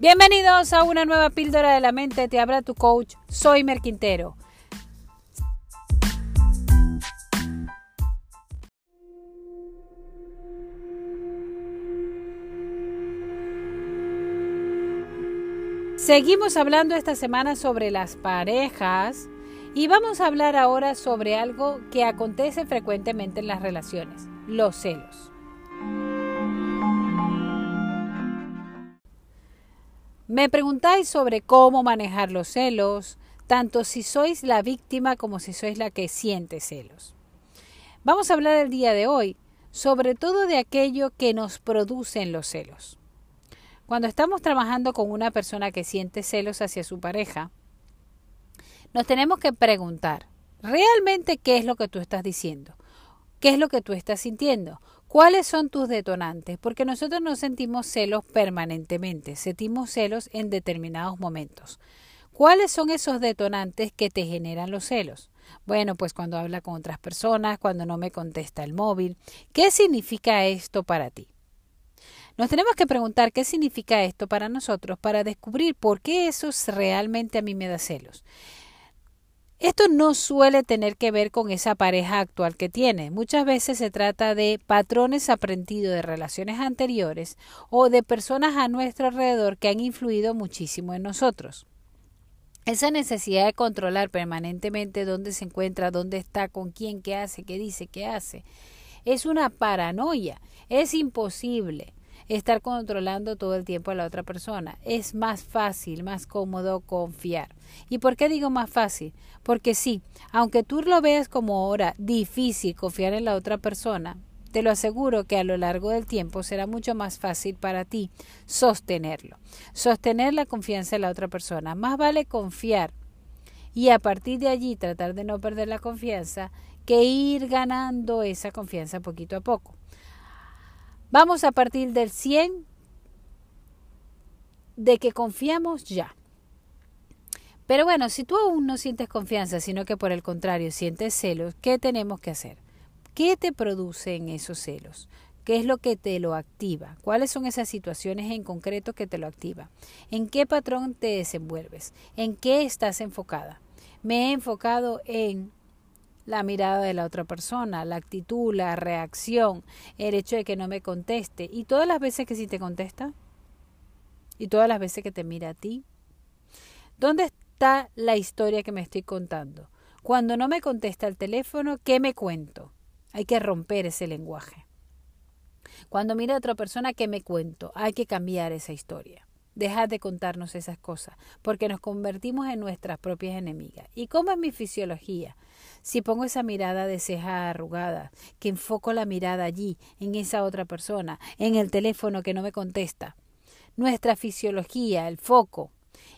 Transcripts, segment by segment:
Bienvenidos a una nueva píldora de la mente. Te habla tu coach. Soy Merquintero. Seguimos hablando esta semana sobre las parejas y vamos a hablar ahora sobre algo que acontece frecuentemente en las relaciones, los celos. Me preguntáis sobre cómo manejar los celos, tanto si sois la víctima como si sois la que siente celos. Vamos a hablar el día de hoy sobre todo de aquello que nos producen los celos. Cuando estamos trabajando con una persona que siente celos hacia su pareja, nos tenemos que preguntar, ¿realmente qué es lo que tú estás diciendo? ¿Qué es lo que tú estás sintiendo? ¿Cuáles son tus detonantes? Porque nosotros no sentimos celos permanentemente, sentimos celos en determinados momentos. ¿Cuáles son esos detonantes que te generan los celos? Bueno, pues cuando habla con otras personas, cuando no me contesta el móvil. ¿Qué significa esto para ti? Nos tenemos que preguntar qué significa esto para nosotros para descubrir por qué eso realmente a mí me da celos. Esto no suele tener que ver con esa pareja actual que tiene. Muchas veces se trata de patrones aprendidos de relaciones anteriores o de personas a nuestro alrededor que han influido muchísimo en nosotros. Esa necesidad de controlar permanentemente dónde se encuentra, dónde está, con quién, qué hace, qué dice, qué hace, es una paranoia. Es imposible estar controlando todo el tiempo a la otra persona. Es más fácil, más cómodo confiar. ¿Y por qué digo más fácil? Porque sí, aunque tú lo veas como ahora difícil confiar en la otra persona, te lo aseguro que a lo largo del tiempo será mucho más fácil para ti sostenerlo. Sostener la confianza en la otra persona. Más vale confiar y a partir de allí tratar de no perder la confianza que ir ganando esa confianza poquito a poco. Vamos a partir del 100 de que confiamos ya. Pero bueno, si tú aún no sientes confianza, sino que por el contrario sientes celos, ¿qué tenemos que hacer? ¿Qué te producen esos celos? ¿Qué es lo que te lo activa? ¿Cuáles son esas situaciones en concreto que te lo activa? ¿En qué patrón te desenvuelves? ¿En qué estás enfocada? Me he enfocado en la mirada de la otra persona, la actitud, la reacción, el hecho de que no me conteste y todas las veces que sí te contesta y todas las veces que te mira a ti. ¿Dónde está la historia que me estoy contando? Cuando no me contesta el teléfono, ¿qué me cuento? Hay que romper ese lenguaje. Cuando mira a otra persona, ¿qué me cuento? Hay que cambiar esa historia. Dejad de contarnos esas cosas, porque nos convertimos en nuestras propias enemigas. ¿Y cómo es mi fisiología? Si pongo esa mirada de ceja arrugada, que enfoco la mirada allí, en esa otra persona, en el teléfono que no me contesta, nuestra fisiología, el foco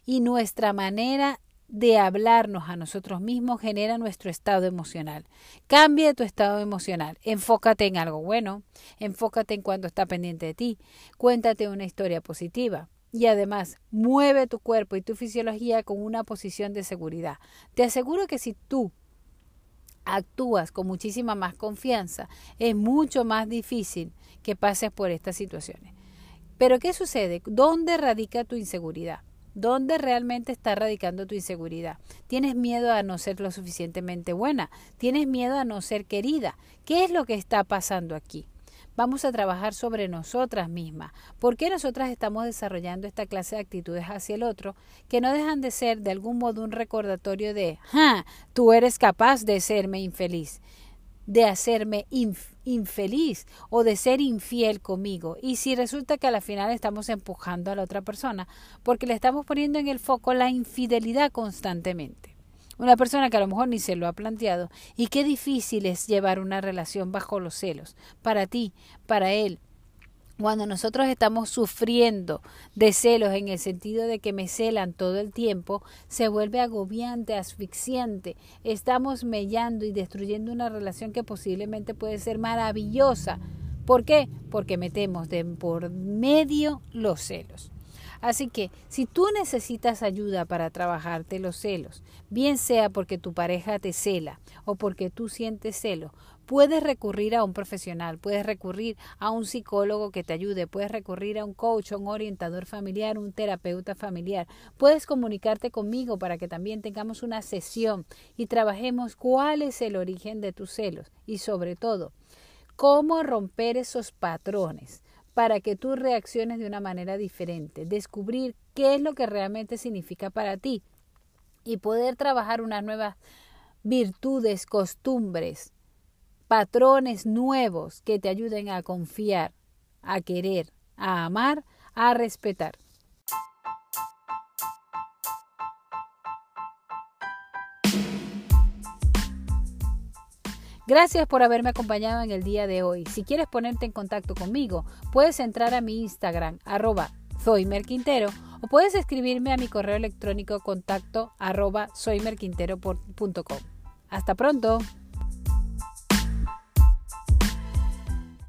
y nuestra manera de hablarnos a nosotros mismos genera nuestro estado emocional. Cambia tu estado emocional. Enfócate en algo bueno. Enfócate en cuando está pendiente de ti. Cuéntate una historia positiva. Y además, mueve tu cuerpo y tu fisiología con una posición de seguridad. Te aseguro que si tú actúas con muchísima más confianza, es mucho más difícil que pases por estas situaciones. Pero ¿qué sucede? ¿Dónde radica tu inseguridad? ¿Dónde realmente está radicando tu inseguridad? ¿Tienes miedo a no ser lo suficientemente buena? ¿Tienes miedo a no ser querida? ¿Qué es lo que está pasando aquí? Vamos a trabajar sobre nosotras mismas. ¿Por qué nosotras estamos desarrollando esta clase de actitudes hacia el otro que no dejan de ser de algún modo un recordatorio de, ¡ja! Tú eres capaz de serme infeliz de hacerme infeliz o de ser infiel conmigo. Y si resulta que a la final estamos empujando a la otra persona porque le estamos poniendo en el foco la infidelidad constantemente. Una persona que a lo mejor ni se lo ha planteado. Y qué difícil es llevar una relación bajo los celos. Para ti, para él, cuando nosotros estamos sufriendo de celos en el sentido de que me celan todo el tiempo, se vuelve agobiante, asfixiante. Estamos mellando y destruyendo una relación que posiblemente puede ser maravillosa. ¿Por qué? Porque metemos de por medio los celos. Así que si tú necesitas ayuda para trabajarte los celos, bien sea porque tu pareja te cela o porque tú sientes celo, puedes recurrir a un profesional, puedes recurrir a un psicólogo que te ayude, puedes recurrir a un coach, a un orientador familiar, un terapeuta familiar. Puedes comunicarte conmigo para que también tengamos una sesión y trabajemos cuál es el origen de tus celos y sobre todo, cómo romper esos patrones para que tú reacciones de una manera diferente, descubrir qué es lo que realmente significa para ti y poder trabajar unas nuevas virtudes, costumbres, patrones nuevos que te ayuden a confiar, a querer, a amar, a respetar. Gracias por haberme acompañado en el día de hoy. Si quieres ponerte en contacto conmigo, puedes entrar a mi Instagram, arroba soymerquintero, o puedes escribirme a mi correo electrónico contacto arroba soymerquintero.com. Hasta pronto.